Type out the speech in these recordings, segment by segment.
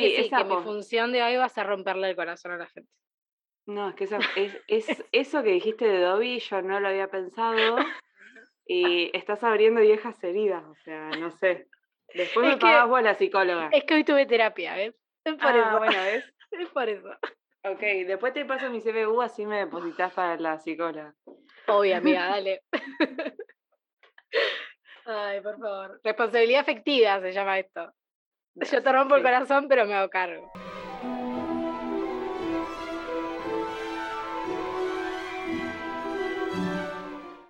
sí, que sí, que mi función de hoy va a ser romperle el corazón a la gente. No, es que esa- es, es- eso que dijiste de Dobby, yo no lo había pensado. Y estás abriendo viejas heridas, o sea, no sé. Después Es me que- pagás vos la psicóloga. Es que hoy tuve terapia, ¿ves? Es por ah, eso. bueno, ¿ves? Es por eso. Ok, después te paso mi CBU, así me depositas para la psicóloga. Obvio, amiga, dale. Ay, por favor. Responsabilidad afectiva se llama esto. Yo te rompo el corazón, pero me hago cargo.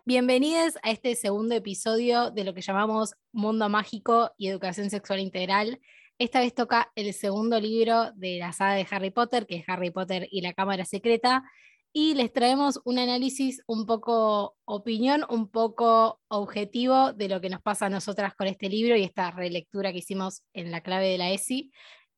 Bienvenidos a este segundo episodio de lo que llamamos Mundo Mágico y Educación Sexual Integral. Esta vez toca el segundo libro de la saga de Harry Potter, que es Harry Potter y la Cámara Secreta, y les traemos un análisis un poco opinión, un poco objetivo de lo que nos pasa a nosotras con este libro y esta relectura que hicimos en la clave de la ESI,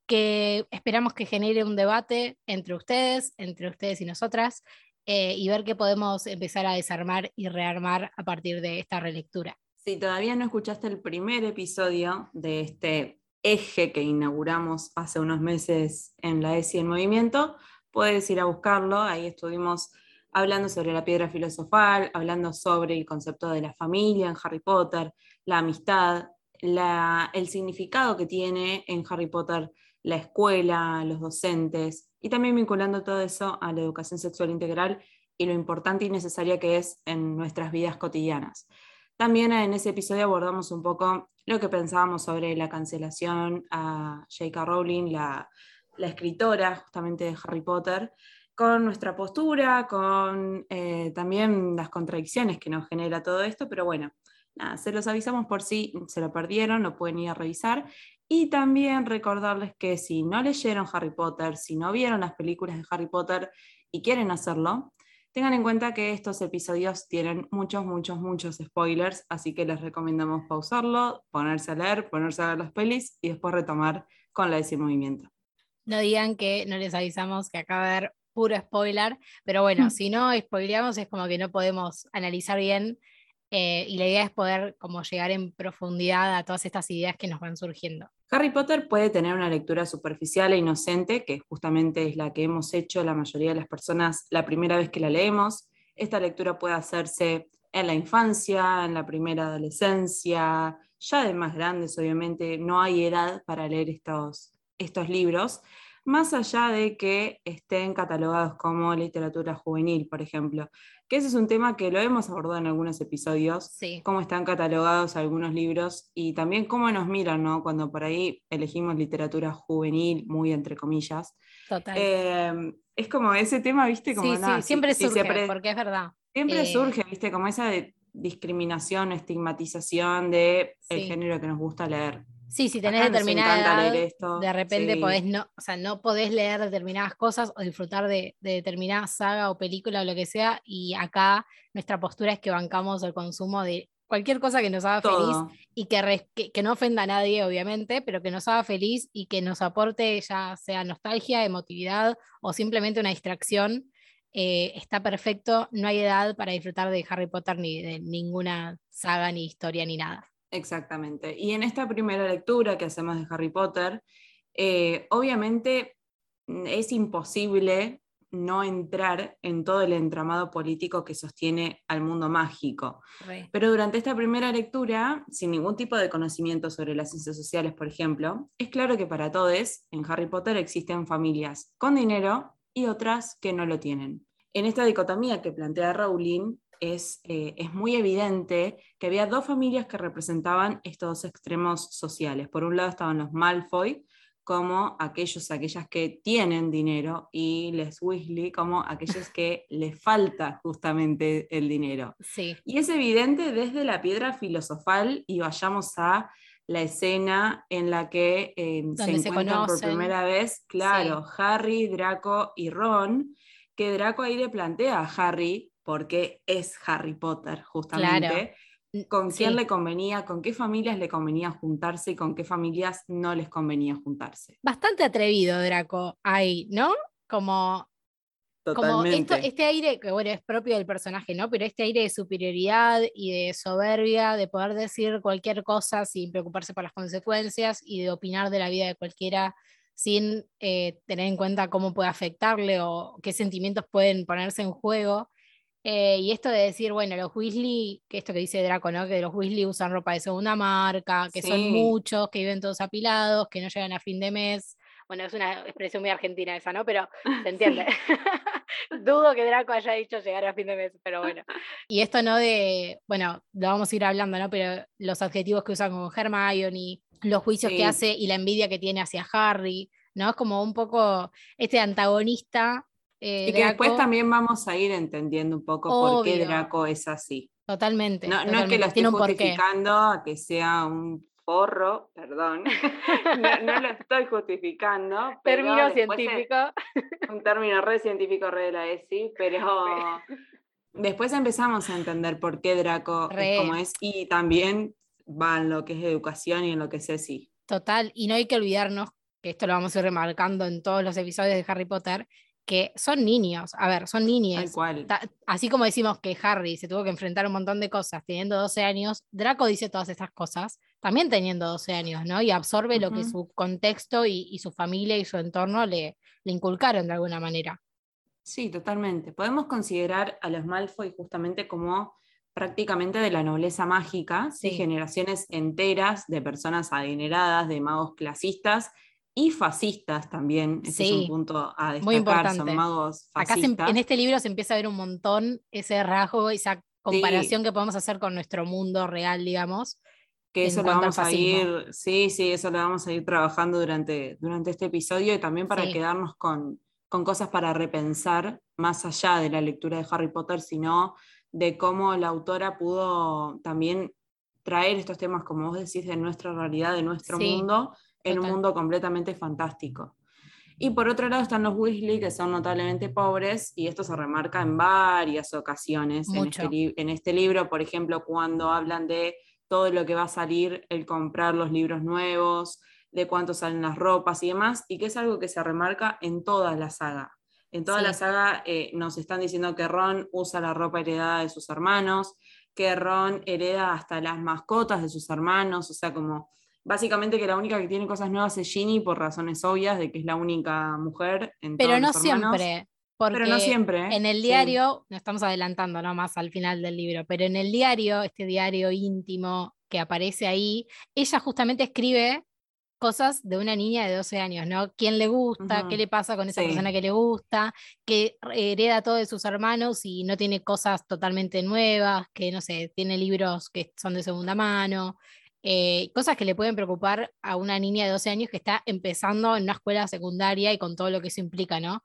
que esperamos que genere un debate entre ustedes, entre ustedes y nosotras, eh, y ver qué podemos empezar a desarmar y rearmar a partir de esta relectura. Si todavía no escuchaste el primer episodio de este eje que inauguramos hace unos meses en la ESI en movimiento, puedes ir a buscarlo. Ahí estuvimos hablando sobre la piedra filosofal, hablando sobre el concepto de la familia en Harry Potter, la amistad, la- el significado que tiene en Harry Potter la escuela, los docentes, y también vinculando todo eso a la educación sexual integral y lo importante y necesaria que es en nuestras vidas cotidianas. También en ese episodio abordamos un poco lo que pensábamos sobre la cancelación a J.K. Rowling, la, la escritora justamente de Harry Potter, con nuestra postura, con eh, también las contradicciones que nos genera todo esto, pero bueno, nada, se los avisamos por si se lo perdieron, lo pueden ir a revisar. Y también recordarles que si no leyeron Harry Potter, si no vieron las películas de Harry Potter y quieren hacerlo, tengan en cuenta que estos episodios tienen muchos, muchos, muchos spoilers, así que les recomendamos pausarlo, ponerse a leer, ponerse a ver las pelis y después retomar con la de movimiento. No digan que no les avisamos que acaba de haber puro spoiler, pero bueno, Mm. si no spoileamos es como que no podemos analizar bien eh, y la idea es poder como llegar en profundidad a todas estas ideas que nos van surgiendo. Harry Potter puede tener una lectura superficial e inocente, que justamente es la que hemos hecho la mayoría de las personas la primera vez que la leemos. Esta lectura puede hacerse en la infancia, en la primera adolescencia, ya de más grandes, obviamente, no hay edad para leer estos, estos libros, más allá de que estén catalogados como literatura juvenil, por ejemplo, que ese es un tema que lo hemos abordado en algunos episodios, Sí, cómo están catalogados algunos libros y también cómo nos miran, ¿no? Cuando por ahí elegimos literatura juvenil, muy entre comillas. total. Eh, es como ese tema, ¿viste? Como, sí, nada, sí, si- siempre si se surge, pre- porque es verdad. Siempre eh, surge, ¿viste? Como esa de- discriminación, estigmatización de el género que nos gusta leer. Sí, si tenés Acá determinada edad, leer esto, de repente sí. podés no, o sea, no podés leer determinadas cosas o disfrutar de, de determinada saga o película o lo que sea, y acá nuestra postura es que bancamos el consumo de cualquier cosa que nos haga feliz y que, res- que, que no ofenda a nadie, obviamente, pero que nos haga feliz y que nos aporte ya sea nostalgia, emotividad o simplemente una distracción, eh, está perfecto. No hay edad para disfrutar de Harry Potter ni de ninguna saga, ni historia, ni nada. Exactamente. Y en esta primera lectura que hacemos de Harry Potter, eh, obviamente mm, es imposible no entrar en todo el entramado político que sostiene al mundo mágico. Pero durante esta primera lectura, sin ningún tipo de conocimiento sobre las ciencias sociales, por ejemplo, es claro que para todos en Harry Potter existen familias con dinero y otras que no lo tienen. En esta dicotomía que plantea Rowling, es, eh, es muy evidente que había dos familias que representaban estos dos extremos sociales. Por un lado estaban los Malfoy, como aquellos, aquellas que tienen dinero, y les Weasley, como aquellos que les falta justamente el dinero. Sí, Y es evidente desde la piedra filosofal y vayamos a la escena en la que eh, se encuentran por primera vez, claro, Harry, Draco y Ron, que Draco ahí le plantea a Harry, porque es Harry Potter justamente, N- con quién sí. le convenía, con qué familias le convenía juntarse y con qué familias no les convenía juntarse. bastante atrevido Draco ahí, ¿no? Como, como esto, Totalmente. este aire, que bueno, es propio del personaje, ¿no? Pero este aire de superioridad y de soberbia, de poder decir cualquier cosa sin preocuparse por las consecuencias y de opinar de la vida de cualquiera sin eh, tener en cuenta cómo puede afectarle o qué sentimientos pueden ponerse en juego. Eh, y esto de decir, bueno, los Weasley, que esto que dice Draco, ¿no? Que los Weasley usan ropa de segunda marca, que son muchos, que viven todos apilados, que no llegan a fin de mes. Bueno, es una expresión muy argentina esa, ¿no? Pero se entiende. Dudo que Draco haya dicho llegar a fin de mes, pero bueno. Y esto no de, bueno, lo vamos a ir hablando, ¿no? Pero los adjetivos que usan con Hermione, los juicios que hace y la envidia que tiene hacia Harry, ¿no? Es como un poco este antagonista. Eh, y que después también vamos a ir entendiendo un poco por qué Draco es así. Totalmente. No, es que lo esté justificando a que sea un porro, perdón, no, lo estoy justificando. Término científico. un término re científico, re de la ESI, pero después empezamos a entender por qué Draco es como es y también va en lo que es educación y en lo que es ESI. Total, y no hay que olvidarnos, que esto lo vamos a ir remarcando en todos los episodios de Harry Potter, que son niños, a ver, son niños. Así como decimos que Harry se tuvo que enfrentar un montón de cosas teniendo 12 años, Draco dice todas estas cosas también teniendo 12 años, ¿no? Y absorbe lo que su contexto y, su familia y su entorno le, le inculcaron de alguna manera. Sí, totalmente. Podemos considerar a los Malfoy justamente como prácticamente de la nobleza mágica, sí. generaciones enteras de personas adineradas, de magos clasistas y fascistas también. Ese es un punto a destacar. Muy importante. Son magos fascistas. Acá en este libro se empieza a ver un montón ese rasgo, esa comparación que podemos hacer con nuestro mundo real, digamos. Que eso lo vamos a ir, sí, sí, eso lo vamos a ir trabajando durante, durante este episodio y también para quedarnos con, con cosas para repensar, más allá de la lectura de Harry Potter, sino de cómo la autora pudo también traer estos temas, como vos decís, de nuestra realidad, de nuestro mundo, en un mundo completamente fantástico. Y por otro lado están los Weasley, que son notablemente pobres, y esto se remarca en varias ocasiones en este, en este, libro, por ejemplo, cuando hablan de todo lo que va a salir, el comprar los libros nuevos, de cuánto salen las ropas y demás, y que es algo que se remarca en toda la saga. En toda la saga eh, nos están diciendo que Ron usa la ropa heredada de sus hermanos, que Ron hereda hasta las mascotas de sus hermanos, o sea, como Básicamente que la única que tiene cosas nuevas es Ginny por razones obvias de que es la única mujer en Pero no siempre. Porque pero no siempre. En el diario, no estamos adelantando ¿no? más al final del libro, pero en el diario, este diario íntimo que aparece ahí, ella justamente escribe cosas de una niña de 12 años, ¿no? ¿Quién le gusta? ¿Qué le pasa con esa persona que le gusta? Que hereda todo de sus hermanos y no tiene cosas totalmente nuevas, que no sé, tiene libros que son de segunda mano, eh, cosas que le pueden preocupar a una niña de 12 años que está empezando en una escuela secundaria y con todo lo que eso implica, ¿no?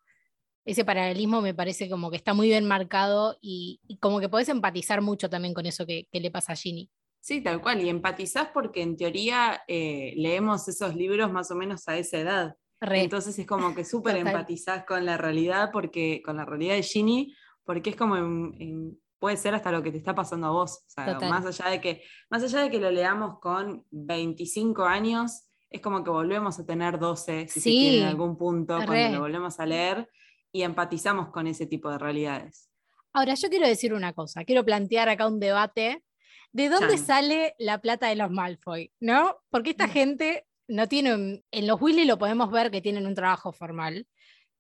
Ese paralelismo me parece como que está muy bien marcado y, como que podés empatizar mucho también con eso que, le pasa a Ginny. Sí, tal cual, y empatizás porque en teoría eh, leemos esos libros más o menos a esa edad. Entonces es como que súper empatizás con la realidad, porque, con la realidad de Ginny, porque es como en puede ser hasta lo que te está pasando a vos. más allá, de que, más allá de que lo leamos con 25 años, es como que volvemos a tener 12, si sí, en algún punto, cuando lo volvemos a leer y empatizamos con ese tipo de realidades. Ahora, yo quiero decir una cosa, quiero plantear acá un debate. ¿De dónde sale la plata de los Malfoy? ¿No? Porque esta mm. gente no tiene, en los Weasley lo podemos ver que tienen un trabajo formal,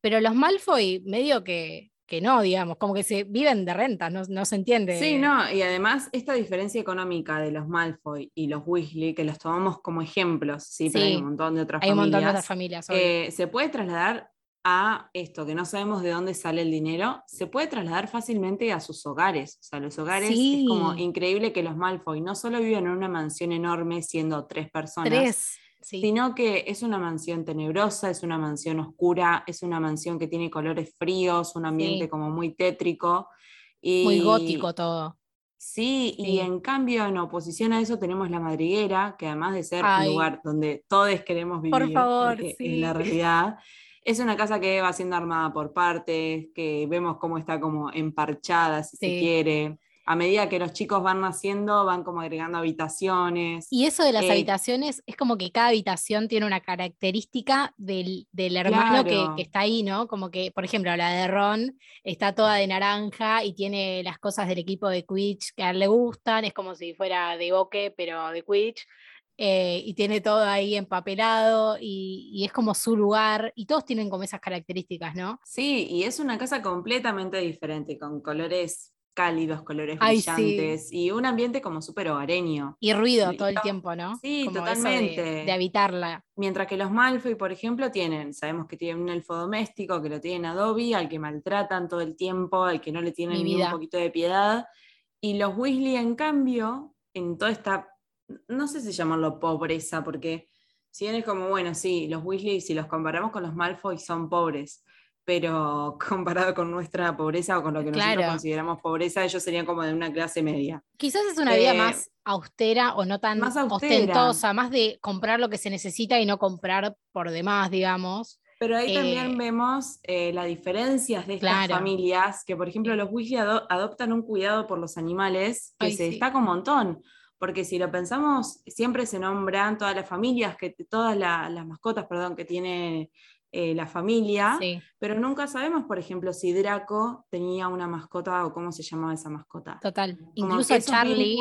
pero los Malfoy medio que que no, digamos, como que se viven de renta, no, se entiende. Sí, no, y además esta diferencia económica de los Malfoy y los Weasley, que los tomamos como ejemplos, sí, pero hay un montón de otras hay familias. un montón de otras familias. Eh, se puede trasladar a esto, que no sabemos de dónde sale el dinero, se puede trasladar fácilmente a sus hogares. O sea, los hogares es como increíble que los Malfoy no solo viven en una mansión enorme siendo tres personas. Tres sino que es una mansión tenebrosa, es una mansión oscura, es una mansión que tiene colores fríos, un ambiente como muy tétrico. Y, muy gótico todo. Sí, y en cambio, en oposición a eso, tenemos la madriguera, que además de ser un lugar donde todos queremos vivir, por favor, en la realidad, es una casa que va siendo armada por partes, que vemos cómo está como emparchada, si se quiere a medida que los chicos van naciendo, van como agregando habitaciones. Y eso de las eh, habitaciones es como que cada habitación tiene una característica del, hermano que, está ahí, ¿no? Como que, por ejemplo, la de Ron está toda de naranja y tiene las cosas del equipo de Quidditch que a él le gustan, es como si fuera de Boque, pero de Quidditch. eh, y tiene todo ahí empapelado y, y, es como su lugar y todos tienen como esas características, ¿no? Sí, y es una casa completamente diferente, con colores cálidos, colores brillantes y un ambiente como súper hogareño. Y ruido todo el tiempo, ¿no? Sí, totalmente. De, habitarla. Mientras que los Malfoy, por ejemplo, tienen, sabemos que tienen un elfo doméstico, que lo tienen a Dobby, al que maltratan todo el tiempo, al que no le tienen ni un poquito de piedad. Y los Weasley, en cambio, en toda esta, no sé si llamarlo pobreza, porque si bien es como, bueno, sí, los Weasley, si los comparamos con los Malfoy, son pobres pero comparado con nuestra pobreza o con lo que nosotros consideramos pobreza, ellos serían como de una clase media. Quizás es una vida eh, más austera o no tan ostentosa, más de comprar lo que se necesita y no comprar por demás, digamos. Pero ahí también eh, vemos eh, las diferencias de estas familias, que por ejemplo los Weasley adoptan un cuidado por los animales que se destaca un montón. Porque si lo pensamos, siempre se nombran todas las familias, que, todas las mascotas, perdón, que tiene eh, la familia, pero nunca sabemos, por ejemplo, si Draco tenía una mascota o cómo se llamaba esa mascota. Total. Incluso Charlie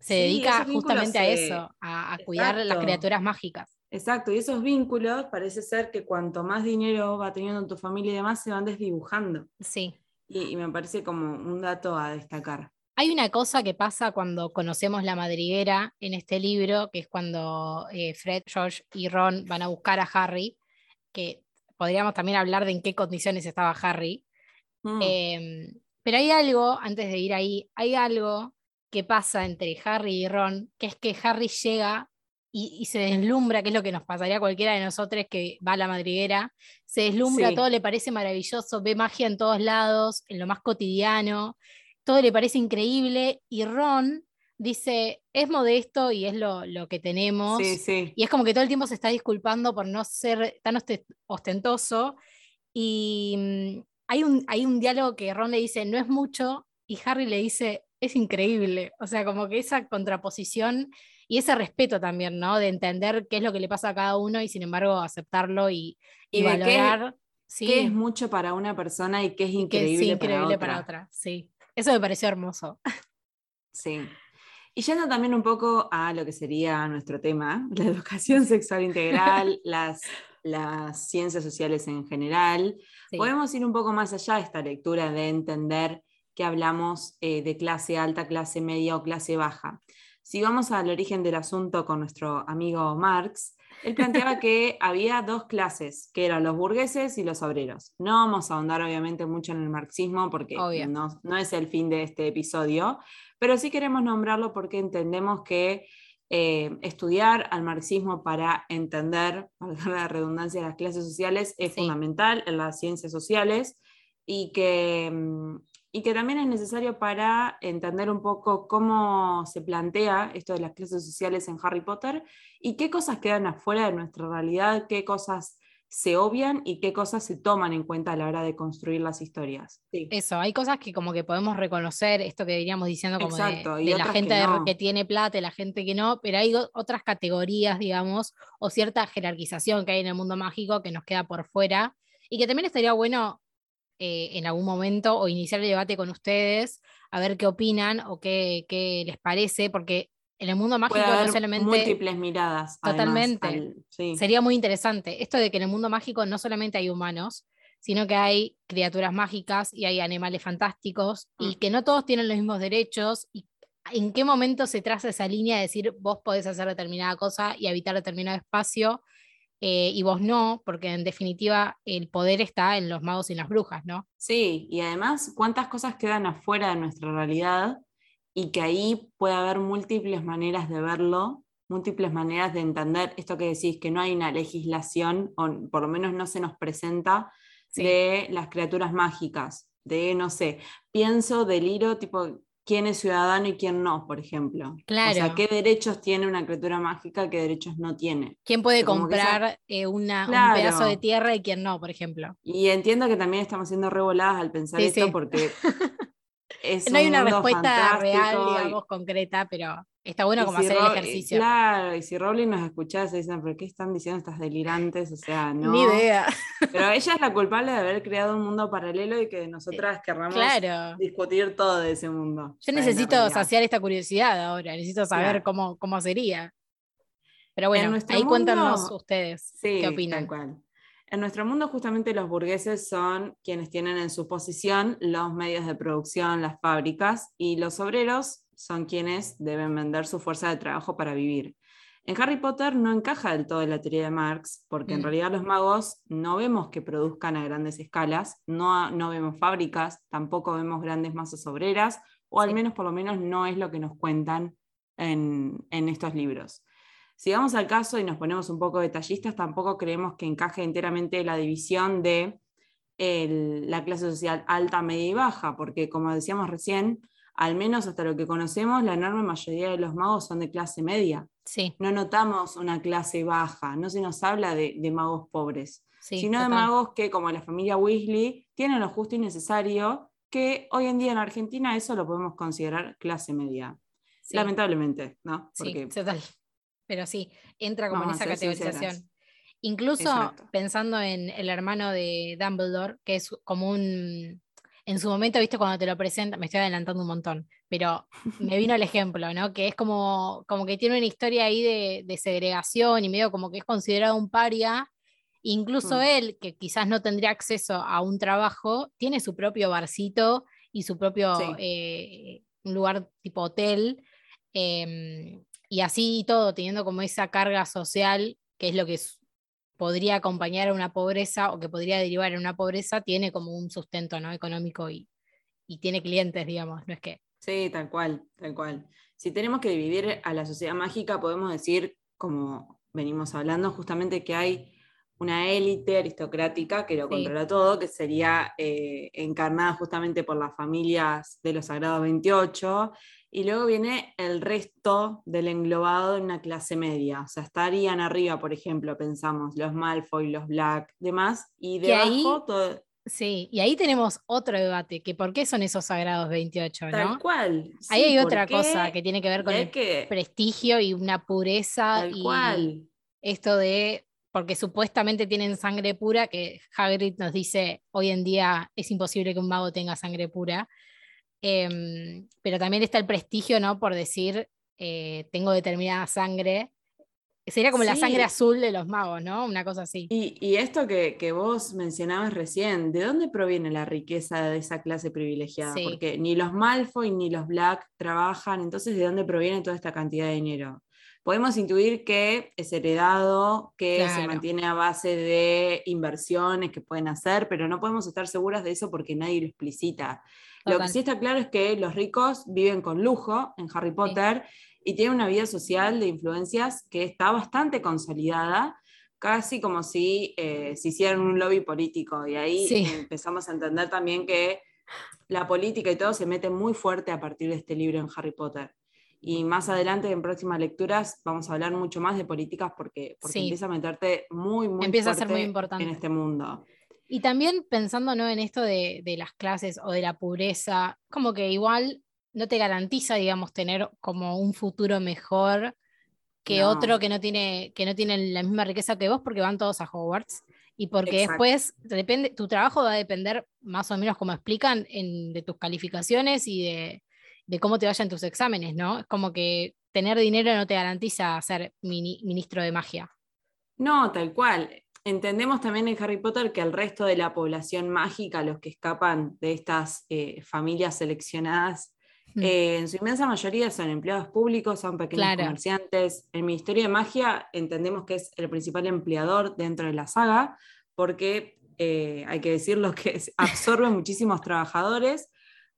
se dedica justamente a eso, a, cuidar las criaturas mágicas. Exacto, y esos vínculos parece ser que cuanto más dinero va teniendo en tu familia y demás, se van desdibujando. Sí. Y, me parece como un dato a destacar. Hay una cosa que pasa cuando conocemos la madriguera en este libro, que es cuando eh, Fred, George y Ron van a buscar a Harry que podríamos también hablar de en qué condiciones estaba Harry. Mm. Em, pero hay algo, antes de ir ahí, hay algo que pasa entre Harry y Ron, que es que Harry llega y, se deslumbra, que es lo que nos pasaría a cualquiera de nosotros que va a la madriguera, se deslumbra, todo le parece maravilloso, ve magia en todos lados, en lo más cotidiano, todo le parece increíble, y Ron dice, es modesto y es lo, que tenemos. Y es como que todo el tiempo se está disculpando por no ser tan ostentoso. Y mm, hay un, hay un diálogo que Ron le dice, no es mucho, y Harry le dice, es increíble. O sea, como que esa contraposición y ese respeto también, ¿no? De entender qué es lo que le pasa a cada uno y sin embargo aceptarlo y, y, valorar. Qué, es mucho para una persona y qué es increíble, para, otra. para otra. Sí, eso me pareció hermoso. Sí. Y yendo también un poco a lo que sería nuestro tema, la educación sexual integral, las, las ciencias sociales en general, podemos ir un poco más allá de esta lectura de entender que hablamos eh, de clase alta, clase media o clase baja. Si vamos al origen del asunto con nuestro amigo Marx, él planteaba que había dos clases, que eran los burgueses y los obreros. No vamos a ahondar obviamente mucho en el marxismo porque no, no, es el fin de este episodio, pero sí queremos nombrarlo porque entendemos que eh, estudiar al marxismo para entender, la redundancia, las clases sociales es fundamental en las ciencias sociales y que, mm, y que también es necesario para entender un poco cómo se plantea esto de las clases sociales en Harry Potter y qué cosas quedan afuera de nuestra realidad, qué cosas se obvian y qué cosas se toman en cuenta a la hora de construir las historias. Eso, hay cosas que como que podemos reconocer, esto que diríamos diciendo como de, la gente que, tiene plata y la gente que no, pero hay otras categorías, digamos, o cierta jerarquización que hay en el mundo mágico que nos queda por fuera y que también estaría bueno eh, en algún momento o iniciar el debate con ustedes, a ver qué opinan o qué, qué les parece, porque en el mundo mágico no solamente. Múltiples miradas. Totalmente. Sería muy interesante. Esto de que en el mundo mágico no solamente hay humanos, sino que hay criaturas mágicas y hay animales fantásticos y mm. que no todos tienen los mismos derechos. Y en qué momento se traza esa línea de decir vos podés hacer determinada cosa y habitar determinado espacio eh, y vos no, porque en definitiva el poder está en los magos y en las brujas, ¿no? Sí, y además cuántas cosas quedan afuera de nuestra realidad y que ahí puede haber múltiples maneras de verlo, múltiples maneras de entender esto que decís, que no hay una legislación, o por lo menos no se nos presenta, de las criaturas mágicas, de, no sé, pienso, deliro, tipo, quién es ciudadano y quién no, por ejemplo. Claro. O sea, qué derechos tiene una criatura mágica, qué derechos no tiene. ¿Quién puede comprar eh, una, un pedazo de tierra y quién no, por ejemplo? Y entiendo que también estamos siendo revoladas al pensar esto porque no hay una respuesta real, digamos, concreta, pero está bueno como hacer el ejercicio. Claro, y si Rowling nos escuchaba, se dicen, ¿por qué están diciendo estas delirantes? O sea, no. Ni idea. Pero ella es la culpable de haber creado un mundo paralelo y que nosotras querramos discutir todo de ese mundo. Yo necesito saciar esta curiosidad ahora, necesito saber cómo, cómo sería. Pero bueno, ahí cuéntanos ustedes qué opinan. Tal cual. En nuestro mundo justamente los burgueses son quienes tienen en su posición los medios de producción, las fábricas, y los obreros son quienes deben vender su fuerza de trabajo para vivir. En Harry Potter no encaja del todo la teoría de Marx, porque en mm. realidad los magos no vemos que produzcan a grandes escalas, no, no vemos fábricas, tampoco vemos grandes masas obreras, o al menos por lo menos no es lo que nos cuentan en, estos libros. Si vamos al caso y nos ponemos un poco detallistas, tampoco creemos que encaje enteramente la división de la clase social alta, media y baja, porque como decíamos recién, al menos hasta lo que conocemos, la enorme mayoría de los magos son de clase media. Sí. No notamos una clase baja, no se nos habla de, magos pobres, sino de magos que, como la familia Weasley, tienen lo justo y necesario, que hoy en día en Argentina eso lo podemos considerar clase media. Lamentablemente, ¿no? Sí, total. Pero sí, entra como en esa categorización. Incluso pensando en el hermano de Dumbledore, que es como un en su momento, viste, cuando te lo presenta, me estoy adelantando un montón, pero me vino el ejemplo, ¿no? Que es como, como que tiene una historia ahí de, segregación y medio como que es considerado un paria. Incluso mm. él, que quizás no tendría acceso a un trabajo, tiene su propio barcito y su propio eh, lugar tipo hotel. Em, y así todo, teniendo como esa carga social, que es lo que podría acompañar a una pobreza o que podría derivar en una pobreza, tiene como un sustento ¿no? económico y, tiene clientes, digamos, no es que... Sí, tal cual, tal cual. Si tenemos que dividir a la sociedad mágica, podemos decir, como venimos hablando, justamente que hay una élite aristocrática que lo controla todo, que sería eh, encarnada justamente por las familias de los Sagrados 28, y luego viene el resto del englobado en una clase media. O sea, estarían arriba, por ejemplo, pensamos, los Malfoy, los Black, demás, y debajo todo. Sí, y ahí tenemos otro debate, que por qué son esos sagrados 28, ¿no? Tal cual. ahí hay otra cosa que tiene que ver con el prestigio y una pureza. Tal y cual. Esto de, porque supuestamente tienen sangre pura, que Hagrid nos dice, hoy en día es imposible que un mago tenga sangre pura. Em, pero también está el prestigio, ¿no? Por decir, eh, tengo determinada sangre. Sería como la sangre azul de los magos, ¿no? Una cosa así. Y, esto que, vos mencionabas recién, ¿de dónde proviene la riqueza de esa clase privilegiada? Porque ni los Malfoy ni los Black trabajan, entonces ¿de dónde proviene toda esta cantidad de dinero? Podemos intuir que es heredado, que se mantiene a base de inversiones que pueden hacer, pero no podemos estar seguras de eso porque nadie lo explicita. Lo que sí está claro es que los ricos viven con lujo en Harry Potter y tienen una vida social de influencias que está bastante consolidada, casi como si eh, se hicieran un lobby político. Y ahí empezamos a entender también que la política y todo se mete muy fuerte a partir de este libro en Harry Potter. Y más adelante, en próximas lecturas, vamos a hablar mucho más de políticas porque, empieza a meterte muy, muy empieza a ser muy importante en este mundo. Y también pensando ¿no? en esto de, las clases o de la pobreza, como que igual no te garantiza, digamos, tener como un futuro mejor que otro que no, tiene, que no tiene la misma riqueza que vos porque van todos a Hogwarts. Y porque después depende, tu trabajo va a depender más o menos, como explican, de tus calificaciones y de, de, cómo te vayan tus exámenes, ¿no? Es como que tener dinero no te garantiza ser ministro de magia. No, tal cual entendemos también en Harry Potter que el resto de la población mágica, los que escapan de estas eh, familias seleccionadas, hmm. eh, en su inmensa mayoría son empleados públicos, son pequeños comerciantes. El Ministerio de Magia entendemos que es el principal empleador dentro de la saga, porque eh, hay que decirlo que absorbe muchísimos trabajadores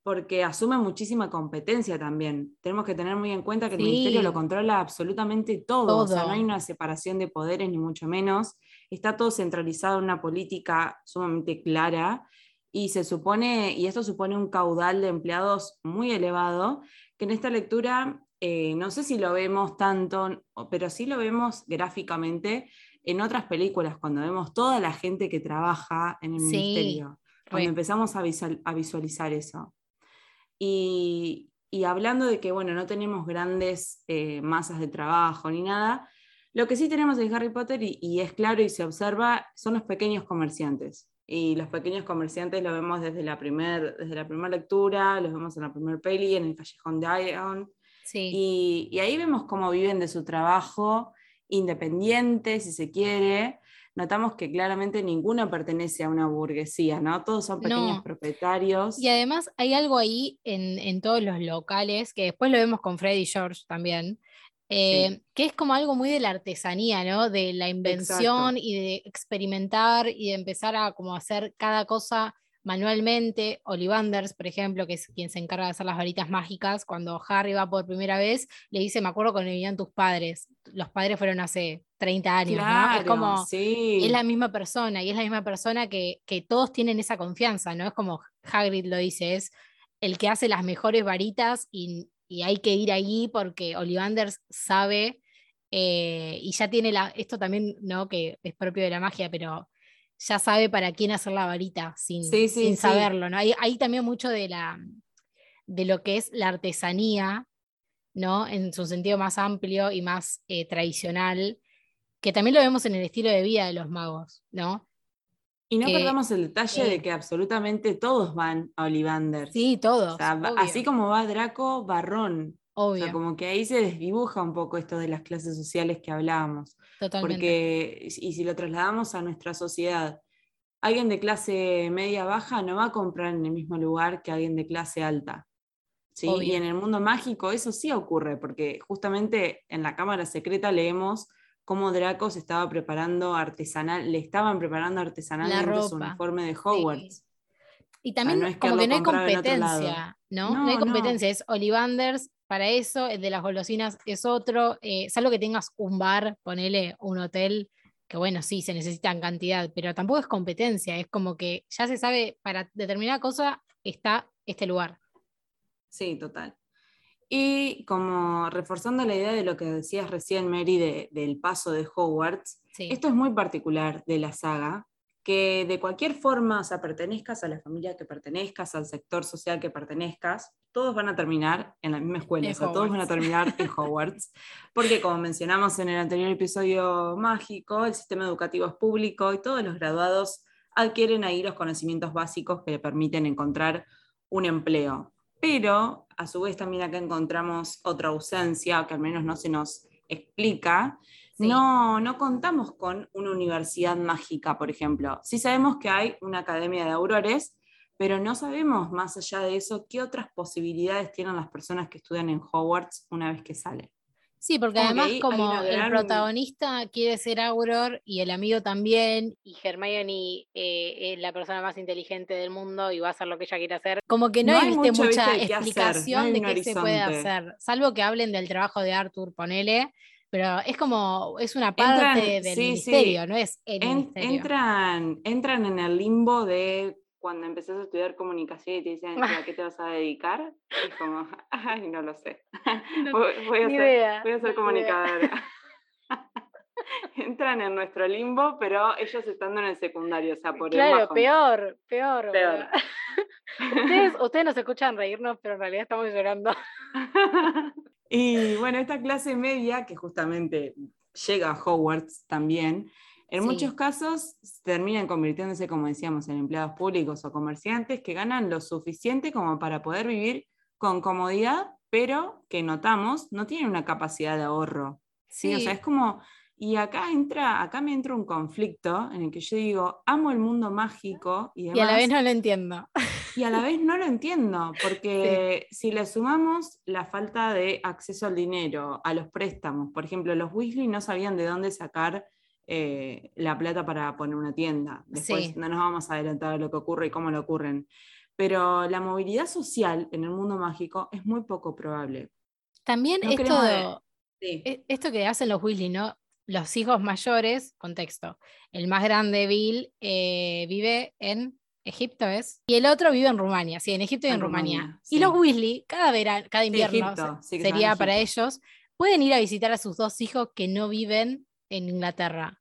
porque asume muchísima competencia también. Tenemos que tener muy en cuenta que el ministerio lo controla absolutamente todo, todo. O sea, no hay una separación de poderes, ni mucho menos está todo centralizado en una política sumamente clara y se supone, y esto supone un caudal de empleados muy elevado, que en esta lectura eh, no sé si lo vemos tanto, pero sí lo vemos gráficamente en otras películas, cuando vemos toda la gente que trabaja en el ministerio, cuando empezamos a, visualizar eso. Y, hablando de que, bueno, no tenemos grandes eh, masas de trabajo ni nada, lo que sí tenemos en Harry Potter, y, es claro y se observa, son los pequeños comerciantes. Y los pequeños comerciantes los vemos desde la primera primera lectura, los vemos en la primera peli, en el callejón de Iron. Y, ahí vemos cómo viven de su trabajo independiente, si se quiere, notamos que claramente ninguno pertenece a una burguesía, ¿no? Todos son pequeños propietarios. Y además hay algo ahí en, todos los locales, que después lo vemos con Freddy George también, eh, que es como algo muy de la artesanía, ¿no? De la invención y de experimentar y de empezar a como hacer cada cosa manualmente. Ollivanders, por ejemplo, que es quien se encarga de hacer las varitas mágicas, cuando Harry va por primera vez, le dice, me acuerdo cuando vivían tus padres. Los padres fueron hace 30 años, ¿no? Es como, es la misma persona y es la misma persona que, que todos tienen esa confianza, ¿no? Es como Hagrid lo dice, es el que hace las mejores varitas y, y hay que ir allí porque Ollivanders sabe eh, y ya tiene la, esto también, ¿no? Que es propio de la magia, pero ya sabe para quién hacer la varita sin, sin saberlo, ¿no? Hay, hay, también mucho de, la, de lo que es la artesanía, ¿no? En su sentido más amplio y más eh, tradicional, que también lo vemos en el estilo de vida de los magos, ¿no? Y no perdamos el detalle de que absolutamente todos van a Ollivander. Sí, todos. así como va Draco, Barrón. Obvio. O sea, como que ahí se desdibuja un poco esto de las clases sociales que hablábamos. Totalmente. Porque, y si lo trasladamos a nuestra sociedad, alguien de clase media baja no va a comprar en el mismo lugar que alguien de clase alta. ¿sí? Y en el mundo mágico eso sí ocurre, porque justamente en la Cámara Secreta leemos cómo Draco se estaba preparando artesanal, le estaban preparando artesanalmente su uniforme de Hogwarts. Y también es como que no hay competencia, ¿no? ¿no? hay competencia, es Ollivanders para eso, el de las golosinas es otro, eh, salvo que tengas un bar, ponele un hotel, que bueno, sí, se necesitan cantidad, pero tampoco es competencia, es como que ya se sabe, para determinada cosa está este lugar. Sí, total. Y como reforzando la idea de lo que decías recién, Mary, del paso de Hogwarts, esto es muy particular de la saga, que de cualquier forma, o sea, pertenezcas a la familia que pertenezcas, al sector social que pertenezcas, todos van a terminar en la misma escuela, o sea, todos van a terminar en Hogwarts, porque como mencionamos en el anterior episodio mágico, el sistema educativo es público y todos los graduados adquieren ahí los conocimientos básicos que le permiten encontrar un empleo. Pero a su vez también acá encontramos otra ausencia, que al menos no se nos explica, no, no contamos con una universidad mágica, por ejemplo. Sí sabemos que hay una academia de aurores, pero no sabemos más allá de eso qué otras posibilidades tienen las personas que estudian en Hogwarts una vez que salen. Sí, porque además como el protagonista quiere ser Auror y el amigo también, y Hermione eh, es la persona más inteligente del mundo y va a hacer lo que ella quiere hacer, como que no, hay mucha explicación de qué se puede hacer, salvo que hablen del trabajo de Arthur, ponele, pero es como, es una parte del misterio, no es el Entran, entran en el limbo de cuando empezás a estudiar comunicación y te dicen, ¿a qué te vas a dedicar? Es como, ay, no lo sé. voy, a ser, voy, a ser, comunicadora. Entran en nuestro limbo, pero ellos estando en el secundario, o sea, por Claro, peor, peor. peor. ustedes, ustedes nos escuchan reírnos, pero en realidad estamos llorando. Y bueno, esta clase media, que justamente llega a Hogwarts también, en muchos casos terminan convirtiéndose, como decíamos, en empleados públicos o comerciantes que ganan lo suficiente como para poder vivir con comodidad, pero que notamos no tienen una capacidad de ahorro. ¿sí? O sea, es como, y acá entra, acá me entra un conflicto en el que yo digo, amo el mundo mágico y, y a la vez no lo entiendo. Y a la vez no lo entiendo, porque si le sumamos la falta de acceso al dinero, a los préstamos, por ejemplo, los Weasley no sabían de dónde sacar eh, la plata para poner una tienda. Después no nos vamos a adelantar a lo que ocurre y cómo lo ocurren. Pero la movilidad social en el mundo mágico es muy poco probable. También esto, e, esto que hacen los Weasley, ¿no? Los hijos mayores, contexto. El más grande, Bill, eh, vive en Egipto es. Y el otro vive en Rumania, sí, en Egipto y en, Rumania. Y los Weasley, cada verano, cada invierno sería para ellos, pueden ir a visitar a sus dos hijos que no viven en Inglaterra.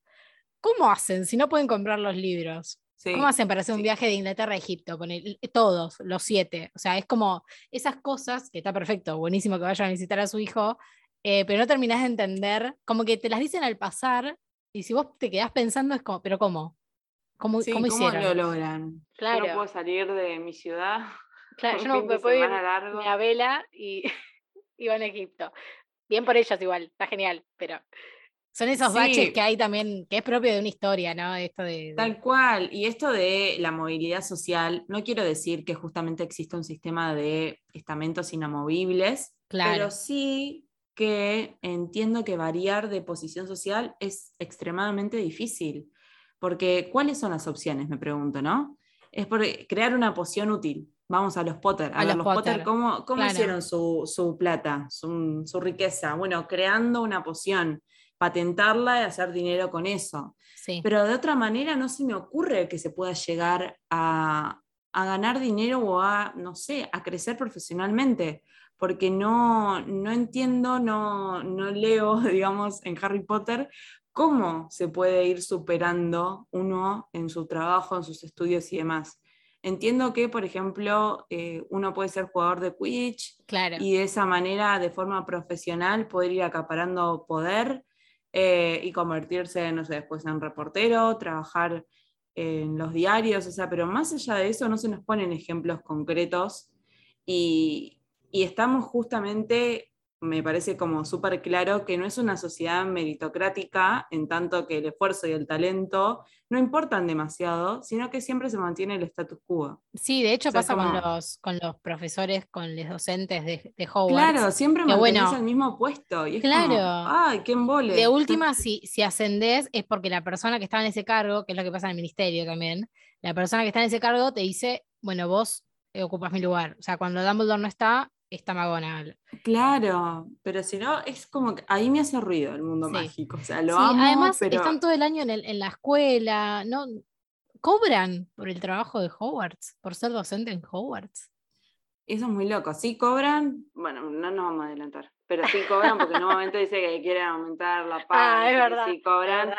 ¿Cómo hacen si no pueden comprar los libros? ¿Cómo hacen para hacer un viaje de Inglaterra a Egipto? Con todos, los siete. O sea, es como esas cosas, que está perfecto, buenísimo que vayan a visitar a su hijo, eh, pero no terminás de entender, como que te las dicen al pasar, y si vos te quedás pensando es como, pero ¿cómo? ¿Cómo, ¿cómo, lo logran? Claro. Yo no puedo salir de mi ciudad. Claro, yo no me puedo ir a vela y, y van a Egipto. Bien por ellas igual, está genial, pero Son esos Sí. baches que hay también, que es propio de una historia, ¿no? Esto de, de- Tal cual. Y esto de la movilidad social, no quiero decir que justamente exista un sistema de estamentos inamovibles, claro. pero sí que entiendo que variar de posición social es extremadamente difícil. Porque, ¿cuáles son las opciones? Me pregunto, ¿no? Es por crear una poción útil. Vamos a los Potter. A, A ver, los Potter, Potter, ¿cómo, cómo claro. hicieron su, su plata, su, su riqueza? Bueno, creando una poción, patentarla y hacer dinero con eso. sí. Pero de otra manera no se me ocurre que se pueda llegar a, a ganar dinero o a, no sé, a crecer profesionalmente, porque no, no entiendo, no, no leo, digamos, en Harry Potter cómo se puede ir superando uno en su trabajo, en sus estudios y demás. Entiendo que, por ejemplo, eh, uno puede ser jugador de Quidditch claro. y de esa manera, de forma profesional, poder ir acaparando poder eh, y convertirse, no sé, después en reportero, trabajar en los diarios, o sea, pero más allá de eso no se nos ponen ejemplos concretos y, y estamos justamente, me parece como súper claro, que no es una sociedad meritocrática en tanto que el esfuerzo y el talento no importan demasiado, sino que siempre se mantiene el status quo. Sí, de hecho O sea, pasa con, los, con los profesores, con los docentes de, de Hogwarts. Claro, siempre mantenés bueno, el mismo puesto. Y es claro. como, ay, qué embole. De última, si, si ascendés, es porque la persona que estaba en ese cargo, que es lo que pasa en el ministerio también, la persona que está en ese cargo te dice, bueno, vos eh, ocupas mi lugar. O sea, cuando Dumbledore no está, está McGonagall. Claro, pero si no, es como que ahí me hace ruido el mundo Sí. mágico. O sea, lo Sí, amo, además pero están todo el año en, el- en la escuela, ¿no? Cobran por el trabajo de Hogwarts, por ser docente en Hogwarts. eso es muy loco. Sí cobran, Bueno, no nos vamos a adelantar. Pero sí cobran porque en un momento dice que quieren aumentar la paga. Ah, es verdad, Sí cobran,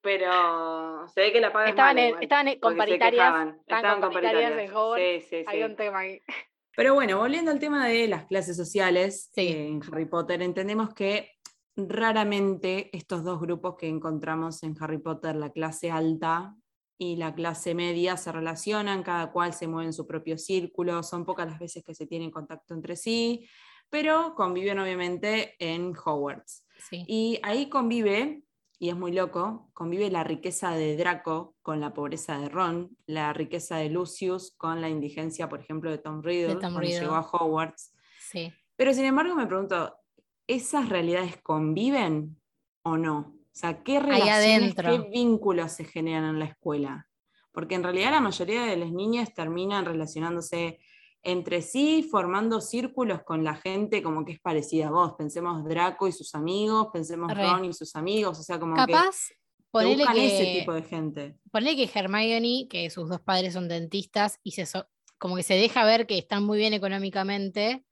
pero se ve que la paga Estaban, es mala en- igual, estaban con paritarias, quejaban. estaban con paritarias en Hogwarts, Sí, sí, sí. Hay un tema ahí. Pero bueno, volviendo al tema de las clases sociales, Sí. eh, en Harry Potter entendemos que raramente estos dos grupos que encontramos en Harry Potter, la clase alta y la clase media, se relacionan, cada cual se mueve en su propio círculo, son pocas las veces que se tienen contacto entre sí, pero conviven obviamente en Hogwarts. Sí. Y ahí convive, y es muy loco, convive la riqueza de Draco con la pobreza de Ron, la riqueza de Lucius con la indigencia, por ejemplo, de Tom Riddle Tom cuando Riddle. llegó a Hogwarts. sí. Pero sin embargo me pregunto, ¿esas realidades conviven o no? O sea, ¿qué relaciones, qué vínculos se generan en la escuela? Porque en realidad la mayoría de las niñas terminan relacionándose entre sí, formando círculos con la gente como que es parecida a vos. Pensemos Draco y sus amigos, pensemos Re. Ron y sus amigos, o sea, como Capaz, que, ponele que, ese tipo de gente. ponele que Hermione, que sus dos padres son dentistas, y se so- como que se deja ver que están muy bien económicamente,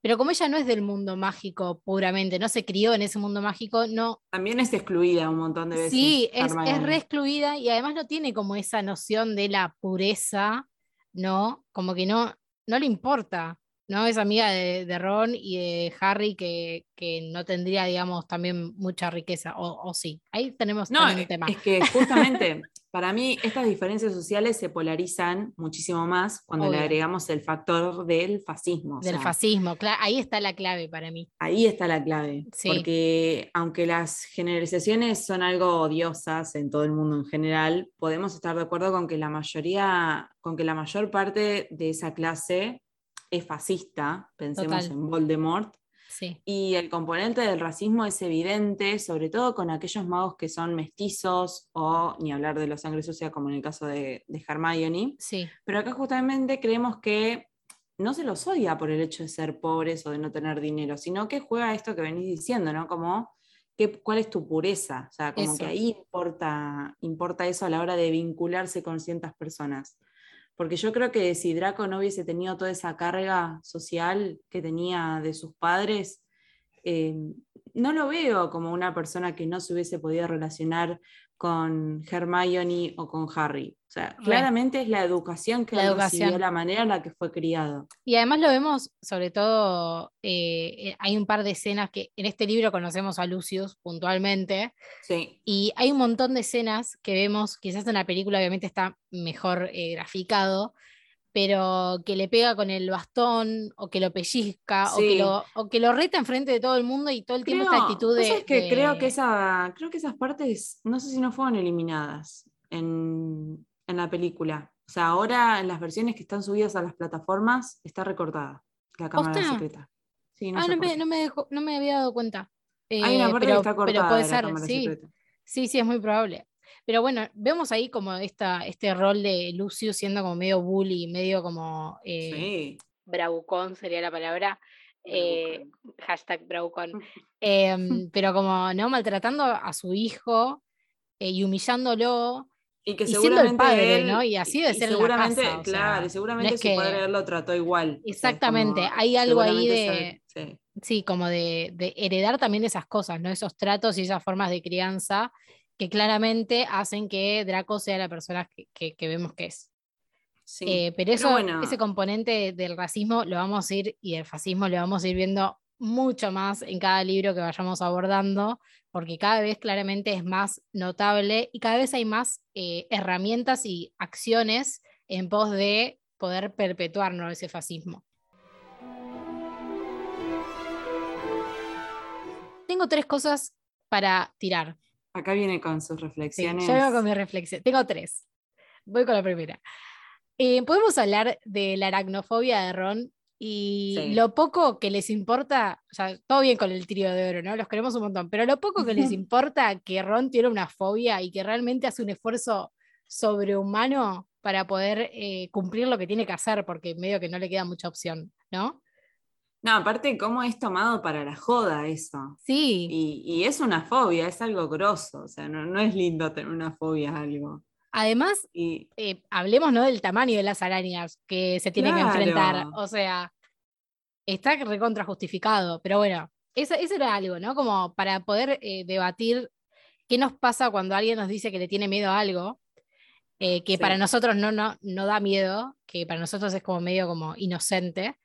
pero como ella no es del mundo mágico puramente, no se crió en ese mundo mágico, no, También es excluida un montón de veces. Sí, es, es re excluida y además no tiene como esa noción de la pureza, ¿no? Como que no, no le importa, ¿no? Es amiga de, de Ron y de Harry que, que no tendría, digamos, también mucha riqueza, o, o sí. Ahí tenemos No, también un es tema. es que justamente para mí estas diferencias sociales se polarizan muchísimo más cuando le agregamos el factor del fascismo. o Del sea, fascismo, ahí está la clave para mí. Ahí está la clave, Sí. porque aunque las generalizaciones son algo odiosas en todo el mundo en general, podemos estar de acuerdo con que la mayoría, con que la mayor parte de esa clase es fascista, pensemos Total. en Voldemort, Sí, y el componente del racismo es evidente, sobre todo con aquellos magos que son mestizos o ni hablar de la sangre sucia como en el caso de, de Hermione. sí, Pero acá justamente creemos que no se los odia por el hecho de ser pobres o de no tener dinero, sino que juega esto que venís diciendo, ¿no? Como ¿qué- cuál es tu pureza. O sea, como Eso. que ahí importa, importa eso a la hora de vincularse con ciertas personas. Porque yo creo que si Draco no hubiese tenido toda esa carga social que tenía de sus padres, eh, no lo veo como una persona que no se hubiese podido relacionar con Hermione o con Harry. O sea, Re. claramente es la educación que La educación. recibió, la manera en la que fue criado. Y además lo vemos, sobre todo, eh, eh, hay un par de escenas que en este libro conocemos a Lucius puntualmente, Sí, y hay un montón de escenas que vemos, quizás en la película obviamente está mejor eh, graficado, pero que le pega con el bastón o que lo pellizca o, que lo, o que lo reta enfrente de todo el mundo y todo el tiempo esta actitud de... sabés que de- creo que esa, creo que esas partes, no sé si no fueron eliminadas en, en la película. O sea, ahora en las versiones que están subidas a las plataformas está recortada la cámara secreta. Sí, no ah, no me, no, me dejó- no me había dado cuenta. Hay una Eh, parte pero, que está cortada pero puede de la ser, cámara sí. secreta. Sí, sí, es muy probable. Pero bueno, vemos ahí como esta, este rol de Lucius siendo como medio bully, medio como eh, Sí. bravucón sería la palabra. eh, hashtag bravucón. Em, pero como no maltratando a su hijo eh, y humillándolo. Y que Y siendo el seguramente padre, él- ¿no? Y así y ser en la seguramente, casa, o sea, claro, y no seguramente es su padre que- él lo trató igual. O sea, Exactamente, como- hay algo ahí seguramente sabe- sí. Sí, como de, de heredar también esas cosas, ¿no? Esos tratos y esas formas de crianza que claramente hacen que Draco sea la persona que, que- que vemos que es. Sí. Eh, pero eso, bueno. ese componente del racismo lo vamos a ir y del fascismo lo vamos a ir viendo mucho más en cada libro que vayamos abordando, porque cada vez claramente es más notable y cada vez hay más eh, herramientas y acciones en pos de poder perpetuarnos ese fascismo. Tengo tres cosas para tirar. Acá viene con sus Sí, reflexiones. yo vengo con mi reflexión. Tengo tres. Voy con la primera. Eh, Podemos hablar de la aracnofobia de Ron y Sí. lo poco que les importa, o sea, todo bien con el trío de oro, ¿no? Los queremos un montón, pero lo poco que les importa que Ron tiene una fobia y que realmente hace un esfuerzo sobrehumano para poder eh, cumplir lo que tiene que hacer, porque medio que no le queda mucha opción, ¿no? No, aparte, cómo es tomado para la joda eso. Sí, Y, y es una fobia, es algo grosso. O sea, no, no es lindo tener una fobia a algo. además Y eh, hablemos ¿no? del tamaño de las arañas que se tienen Claro. que enfrentar. O sea, está recontra justificado. Pero bueno, eso, eso era algo, ¿no? Como para poder eh, debatir qué nos pasa cuando alguien nos dice que le tiene miedo a algo, eh, que Sí. para nosotros no, no, no da miedo, que para nosotros es como medio como inocente.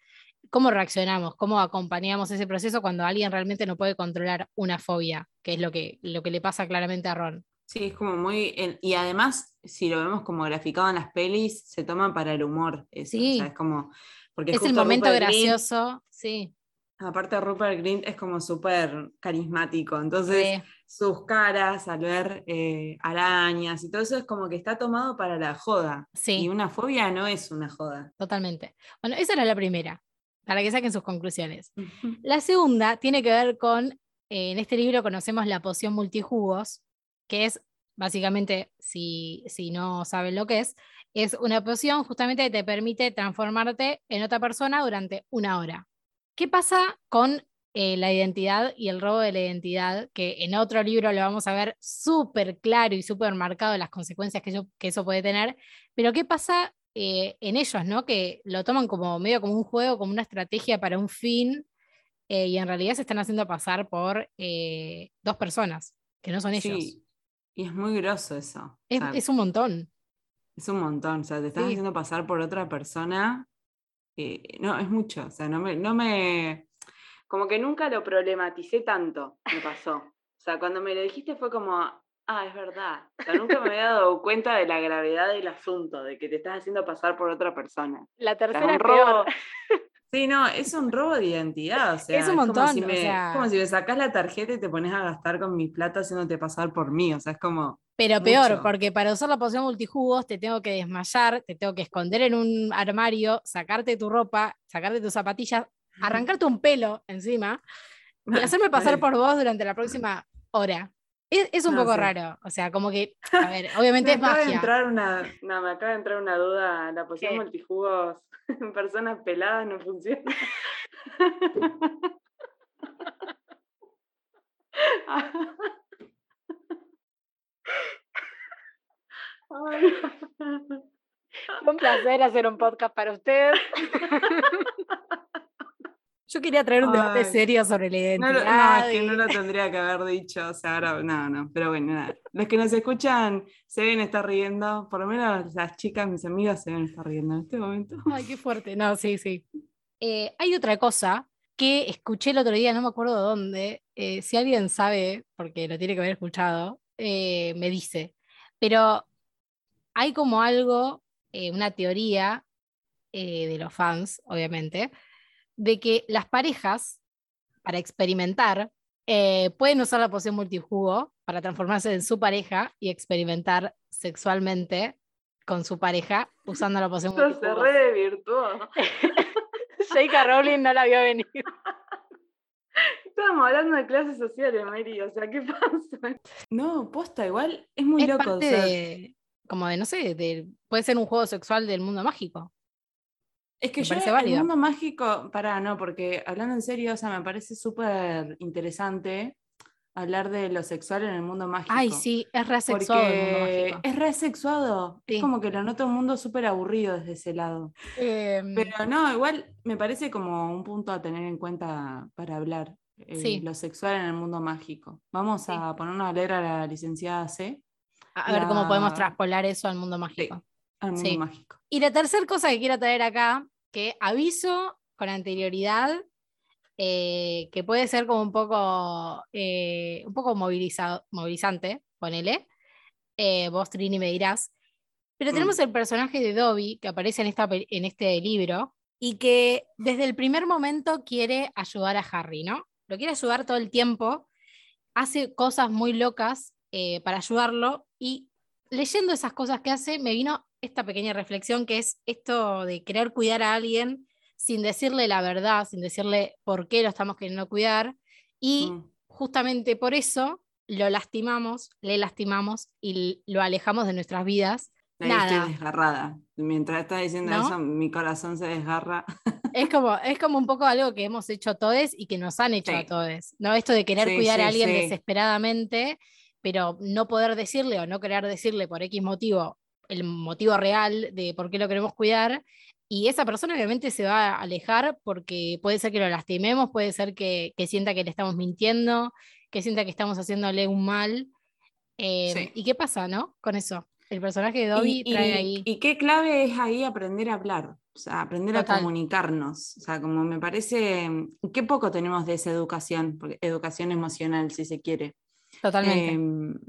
¿Cómo reaccionamos? ¿Cómo acompañamos ese proceso cuando alguien realmente no puede controlar una fobia? Que es lo que, lo que le pasa claramente a Ron. sí, es como muy. y además, si lo vemos como graficado en las pelis, se toma para el humor. Eso. Sí. O sea, es como. Porque Es el momento Rupert gracioso, sí. aparte, Rupert Grint es como súper carismático. Entonces, sí. sus caras al ver eh, arañas y todo eso es como que está tomado para la joda. Sí. Y una fobia no es una joda. Totalmente. Bueno, esa era la primera, para que saquen sus conclusiones. La segunda tiene que ver con, eh, en este libro conocemos la poción multijugos, que es básicamente, si, si no saben lo que es, es una poción justamente que te permite transformarte en otra persona durante una hora. ¿Qué pasa con eh, la identidad y el robo de la identidad? Que en otro libro lo vamos a ver súper claro y súper marcado las consecuencias que eso, que eso puede tener. Pero ¿qué pasa eh, en ellos, ¿no? Que lo toman como medio como un juego, como una estrategia para un fin, eh, y en realidad se están haciendo pasar por eh, dos personas, que no son ellos. Sí, y es muy grosso eso. Es, O sea, es un montón. Es un montón, o sea, te estás Sí. haciendo pasar por otra persona. no, es mucho, o sea, no me, no me. Como que nunca lo problematicé tanto, me pasó. O sea, cuando me lo dijiste fue como, ah, es verdad. O sea, nunca me había dado cuenta de la gravedad del asunto, de que te estás haciendo pasar por otra persona. La O sea, tercera un es robo. peor. Sí, no, es un robo de identidad. O sea, Es un como montón, si o me, sea- como si me sacás la tarjeta y te pones a gastar con mi plata haciéndote pasar por mí. O sea, es como. Pero peor, porque para usar la poción multijugos te tengo que desmayar, te tengo que esconder en un armario, sacarte tu ropa, sacarte tus zapatillas, arrancarte un pelo encima y hacerme pasar por vos durante la próxima hora. Es, es un No, poco sí. raro. O sea, como que, a ver, obviamente Me es acaba de magia. entrar una. No, me acaba de entrar una duda. La poción ¿Qué? multijugos en personas peladas no funciona. Fue un placer hacer un podcast para ustedes. Yo quería traer un debate Ay. serio sobre la No, identidad. lo- no, es que no lo tendría que haber dicho. O sea, ahora. No, no. Pero bueno, nada. Los que nos escuchan se deben estar riendo. Por lo menos las chicas, mis amigas, se deben estar riendo en este momento. Ay, qué fuerte. No, sí, sí. Eh, hay otra cosa que escuché el otro día, no me acuerdo dónde. eh, si alguien sabe, porque lo tiene que haber escuchado, eh, me dice. Pero hay como algo, eh, una teoría eh, de los fans, obviamente, de que las parejas, para experimentar, eh, pueden usar la poción multijugo para transformarse en su pareja y experimentar sexualmente con su pareja usando la poción Esto se multijugo. re desvirtuó. J.K. Rowling no la vio venir. Estábamos hablando de clases sociales, Mary, o sea, ¿qué pasa? No, posta, igual es muy Es loco. parte o sea, de, como de, no sé, de, puede ser un juego sexual del mundo mágico. Es que Me yo el válido. mundo mágico, para no, porque hablando en serio, o sea, me parece súper interesante hablar de lo sexual en el mundo mágico. Ay, sí, es re sexuado el mundo Porque mágico. es re sexuado. Sí. Es como que lo noto un mundo súper aburrido desde ese lado. Em, Pero no, igual me parece como un punto a tener en cuenta para hablar. eh, Sí. Lo sexual en el mundo mágico. Vamos Sí. a ponernos a leer a la licenciada C a ver cómo podemos la- traspolar eso al mundo mágico. al mundo Sí. mágico. Y la tercera cosa que quiero traer acá, que aviso con anterioridad, eh, que puede ser como un poco, eh, un poco movilizado, movilizante, ponele. Eh, vos, Trini, me dirás. Pero Mm. tenemos el personaje de Dobby que aparece en, esta, en este libro y que desde el primer momento quiere ayudar a Harry, ¿no? Lo quiere ayudar todo el tiempo, hace cosas muy locas para ayudarlo y leyendo esas cosas que hace me vino esta pequeña reflexión que es esto de querer cuidar a alguien sin decirle la verdad, sin decirle por qué lo estamos queriendo cuidar y Mm. justamente por eso lo lastimamos, le lastimamos y lo alejamos de nuestras vidas. Ahí Nada. estoy desgarrada. Mientras estás diciendo ¿No? eso, mi corazón se desgarra. Es como, es como un poco algo que hemos hecho todos y que nos han hecho Sí. a todos. ¿no? Esto de querer Sí, cuidar a sí, alguien sí. desesperadamente, pero no poder decirle o no querer decirle por X motivo el motivo real de por qué lo queremos cuidar. Y esa persona obviamente se va a alejar porque puede ser que lo lastimemos, puede ser que, que sienta que le estamos mintiendo, que sienta que estamos haciéndole un mal. Eh, Sí. ¿Y qué pasa, no? Con eso. El personaje de Dobby y, trae y- ahí. y qué clave es ahí aprender a hablar, o sea, aprender Total. a comunicarnos. O sea, como me parece, qué poco tenemos de esa educación, porque- educación emocional, si se quiere. Totalmente. Em,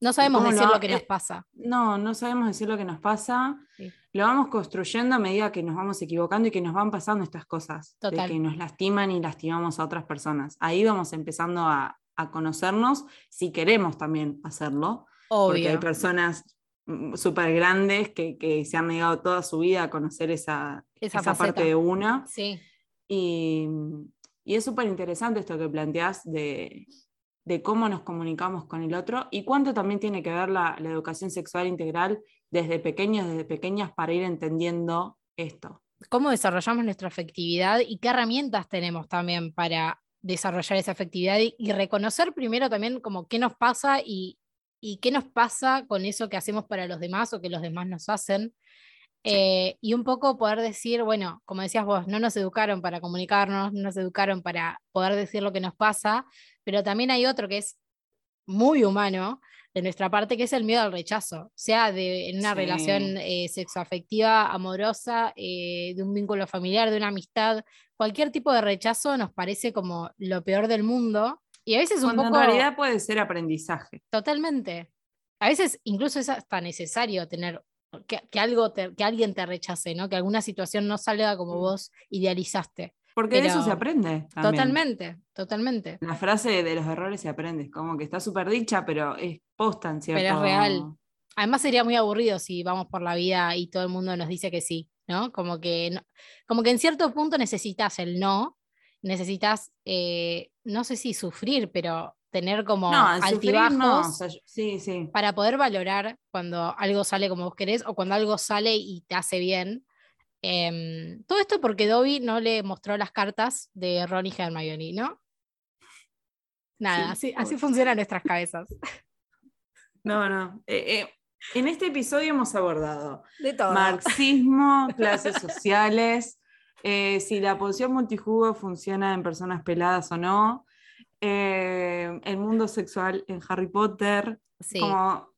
no sabemos ¿cómo lo decir lo que nos eh, pasa. no, no sabemos decir lo que nos pasa. Sí. Lo vamos construyendo a medida que nos vamos equivocando y que nos van pasando estas cosas, Total. de que nos lastiman y lastimamos a otras personas. Ahí vamos empezando a, a conocernos, si queremos también hacerlo, porque hay Obvio. personas súper grandes que, que se han negado toda su vida a conocer esa, Esa esa, parte de una. Sí. Y, y es súper interesante esto que planteas de, de cómo nos comunicamos con el otro y cuánto también tiene que ver la, la educación sexual integral desde pequeños, desde pequeñas, para ir entendiendo esto. cómo desarrollamos nuestra afectividad y qué herramientas tenemos también para desarrollar esa afectividad y, y reconocer primero también como qué nos pasa y, y qué nos pasa con eso que hacemos para los demás o que los demás nos hacen. Eh, y un poco poder decir, bueno, como decías vos, no nos educaron para comunicarnos, no nos educaron para poder decir lo que nos pasa, pero también hay otro que es muy humano de nuestra parte, que es el miedo al rechazo, sea de, en una Sí. relación eh, sexoafectiva, amorosa, eh, de un vínculo familiar, de una amistad, cualquier tipo de rechazo nos parece como lo peor del mundo. Y a veces un Cuando poco... en realidad puede ser aprendizaje. Totalmente. A veces incluso es hasta necesario tener que, que algo te- que alguien te rechace, ¿no? Que alguna situación no salga como Mm. vos idealizaste. Porque de eso Pero- se aprende. también. Totalmente, totalmente. La frase de los errores se aprende, como que está súper dicha, pero es posta en cierto... Pero es real. Además sería muy aburrido si vamos por la vida y todo el mundo nos dice que sí, ¿no? Como que, no- como que en cierto punto necesitas el no, necesitas, eh, no sé si sufrir, pero tener como No, altibajos no, o sea, yo- sí, sí. para poder valorar cuando algo sale como vos querés o cuando algo sale y te hace bien. Em, todo esto porque Dobby no le mostró las cartas de Ron y Hermione, ¿no? Nada, Sí, así, así funcionan nuestras cabezas. No, no. Eh, eh, en este episodio hemos abordado De todo. marxismo, clases sociales, eh, si la poción multijugo funciona en personas peladas o no, el mundo sexual en Harry Potter, Sí. como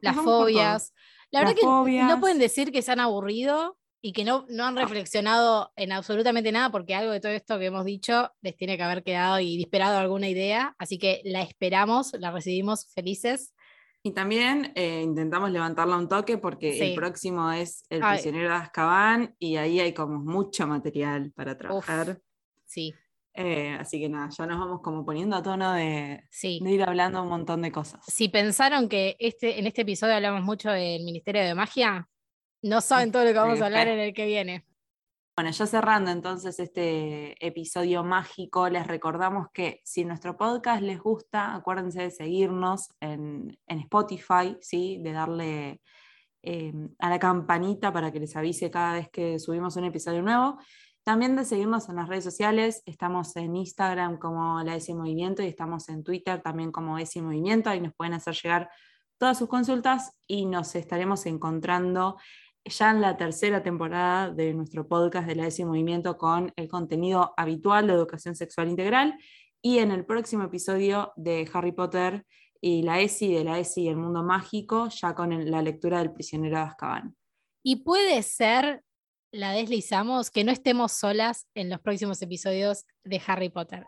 las fobias. La Las verdad que no pueden decir que se han aburrido y que no, no han reflexionado en absolutamente nada porque algo de todo esto que hemos dicho les tiene que haber quedado y disparado alguna idea. Así que la esperamos, la recibimos felices Y también eh, intentamos levantarla un toque porque Sí. el próximo es El Ay. prisionero de Azkaban y ahí hay como mucho material para trabajar. Sí, Eh, así que nada, ya nos vamos como poniendo a tono de, sí. de ir hablando un montón de cosas. Si pensaron que este, en este episodio hablamos mucho del Ministerio de Magia, no saben todo lo que vamos a hablar en el que viene. Bueno, ya cerrando entonces este episodio mágico, les recordamos que si nuestro podcast les gusta, acuérdense de seguirnos en, en Spotify, ¿sí? de darle eh, a la campanita para que les avise cada vez que subimos un episodio nuevo. También de seguirnos en las redes sociales, estamos en Instagram como la ESI Movimiento y estamos en Twitter también como ESI Movimiento, ahí nos pueden hacer llegar todas sus consultas y nos estaremos encontrando ya en la tercera temporada de nuestro podcast de la ESI Movimiento con el contenido habitual de educación sexual integral y en el próximo episodio de Harry Potter y la ESI, de la ESI y el mundo mágico, ya con la lectura del prisionero de Azkaban. Y puede ser, la deslizamos, que no estemos solas en los próximos episodios de Harry Potter.